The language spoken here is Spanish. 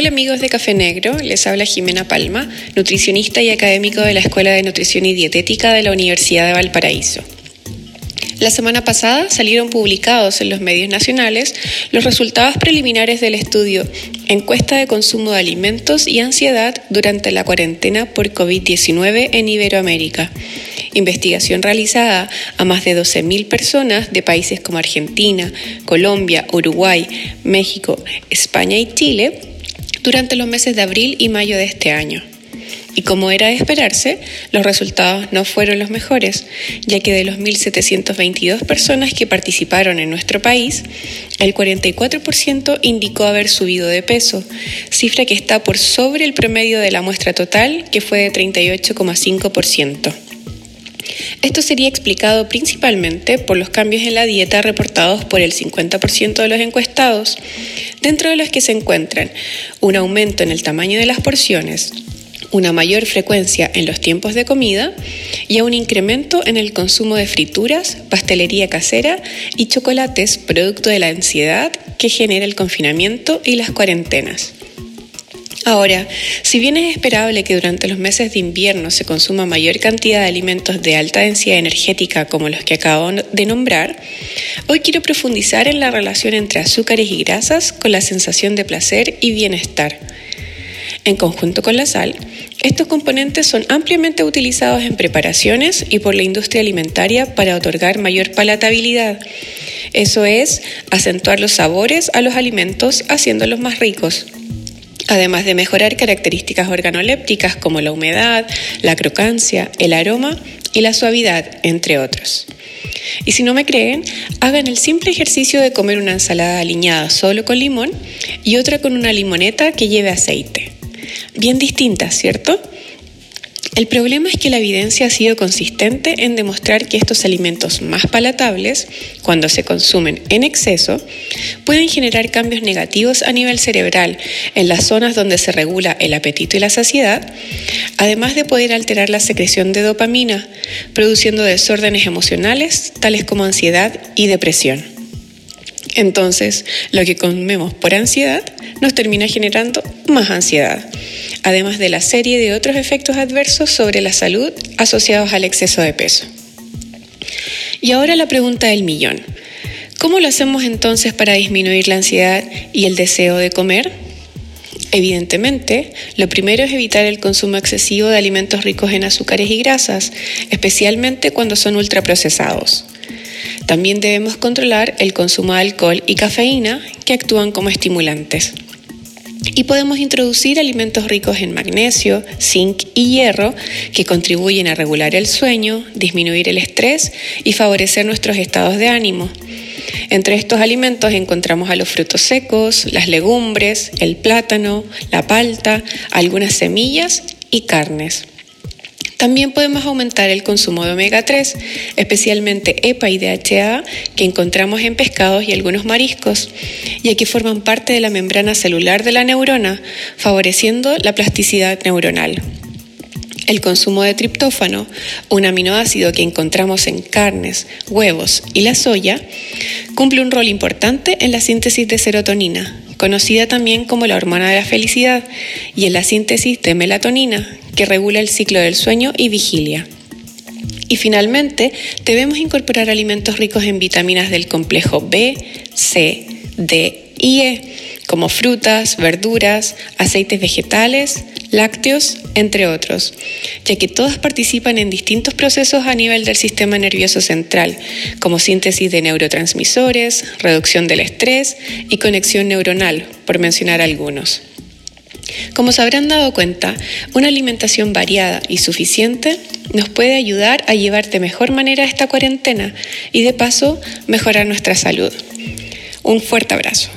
Hola amigos de Café Negro, les habla Jimena Palma, nutricionista y académico de la Escuela de Nutrición y Dietética de la Universidad de Valparaíso. La semana pasada salieron publicados en los medios nacionales los resultados preliminares del estudio Encuesta de consumo de alimentos y ansiedad durante la cuarentena por COVID-19 en Iberoamérica. Investigación realizada a más de 12.000 personas de países como Argentina, Colombia, Uruguay, México, España y Chile durante los meses de abril y mayo de este año. Y como era de esperarse, los resultados no fueron los mejores, ya que de los 1.722 personas que participaron en nuestro país, el 44% indicó haber subido de peso, cifra que está por sobre el promedio de la muestra total, que fue de 38,5%. Esto sería explicado principalmente por los cambios en la dieta reportados por el 50% de los encuestados, dentro de los que se encuentran un aumento en el tamaño de las porciones, una mayor frecuencia en los tiempos de comida y un incremento en el consumo de frituras, pastelería casera y chocolates producto de la ansiedad que genera el confinamiento y las cuarentenas. Ahora, si bien es esperable que durante los meses de invierno se consuma mayor cantidad de alimentos de alta densidad energética como los que acabo de nombrar, hoy quiero profundizar en la relación entre azúcares y grasas con la sensación de placer y bienestar. En conjunto con la sal, estos componentes son ampliamente utilizados en preparaciones y por la industria alimentaria para otorgar mayor palatabilidad. Eso es, acentuar los sabores a los alimentos haciéndolos más ricos además de mejorar características organolépticas como la humedad, la crocancia, el aroma y la suavidad, entre otros. Y si no me creen, hagan el simple ejercicio de comer una ensalada aliñada solo con limón y otra con una limoneta que lleve aceite bien distintas, ¿cierto? El problema es que la evidencia ha sido consistente en demostrar que estos alimentos más palatables, cuando se consumen en exceso, pueden generar cambios negativos a nivel cerebral en las zonas donde se regula el apetito y la saciedad, además de poder alterar la secreción de dopamina, produciendo desórdenes emocionales tales como ansiedad y depresión. Entonces, lo que comemos por ansiedad nos termina generando más ansiedad además de la serie de otros efectos adversos sobre la salud asociados al exceso de peso. Y ahora la pregunta del millón. ¿Cómo lo hacemos entonces para disminuir la ansiedad y el deseo de comer? Evidentemente, lo primero es evitar el consumo excesivo de alimentos ricos en azúcares y grasas, especialmente cuando son ultraprocesados. También debemos controlar el consumo de alcohol y cafeína que actúan como estimulantes. Y podemos introducir alimentos ricos en magnesio, zinc y hierro que contribuyen a regular el sueño, disminuir el estrés y favorecer nuestros estados de ánimo. Entre estos alimentos encontramos a los frutos secos, las legumbres, el plátano, la palta, algunas semillas y carnes. También podemos aumentar el consumo de omega 3, especialmente EPA y DHA, que encontramos en pescados y algunos mariscos, ya que forman parte de la membrana celular de la neurona, favoreciendo la plasticidad neuronal. El consumo de triptófano, un aminoácido que encontramos en carnes, huevos y la soya, cumple un rol importante en la síntesis de serotonina, conocida también como la hormona de la felicidad, y en la síntesis de melatonina, que regula el ciclo del sueño y vigilia. Y finalmente, debemos incorporar alimentos ricos en vitaminas del complejo B, C, D y E, como frutas, verduras, aceites vegetales, lácteos, entre otros, ya que todas participan en distintos procesos a nivel del sistema nervioso central, como síntesis de neurotransmisores, reducción del estrés y conexión neuronal, por mencionar algunos. Como se habrán dado cuenta, una alimentación variada y suficiente nos puede ayudar a llevar de mejor manera esta cuarentena y de paso mejorar nuestra salud. Un fuerte abrazo.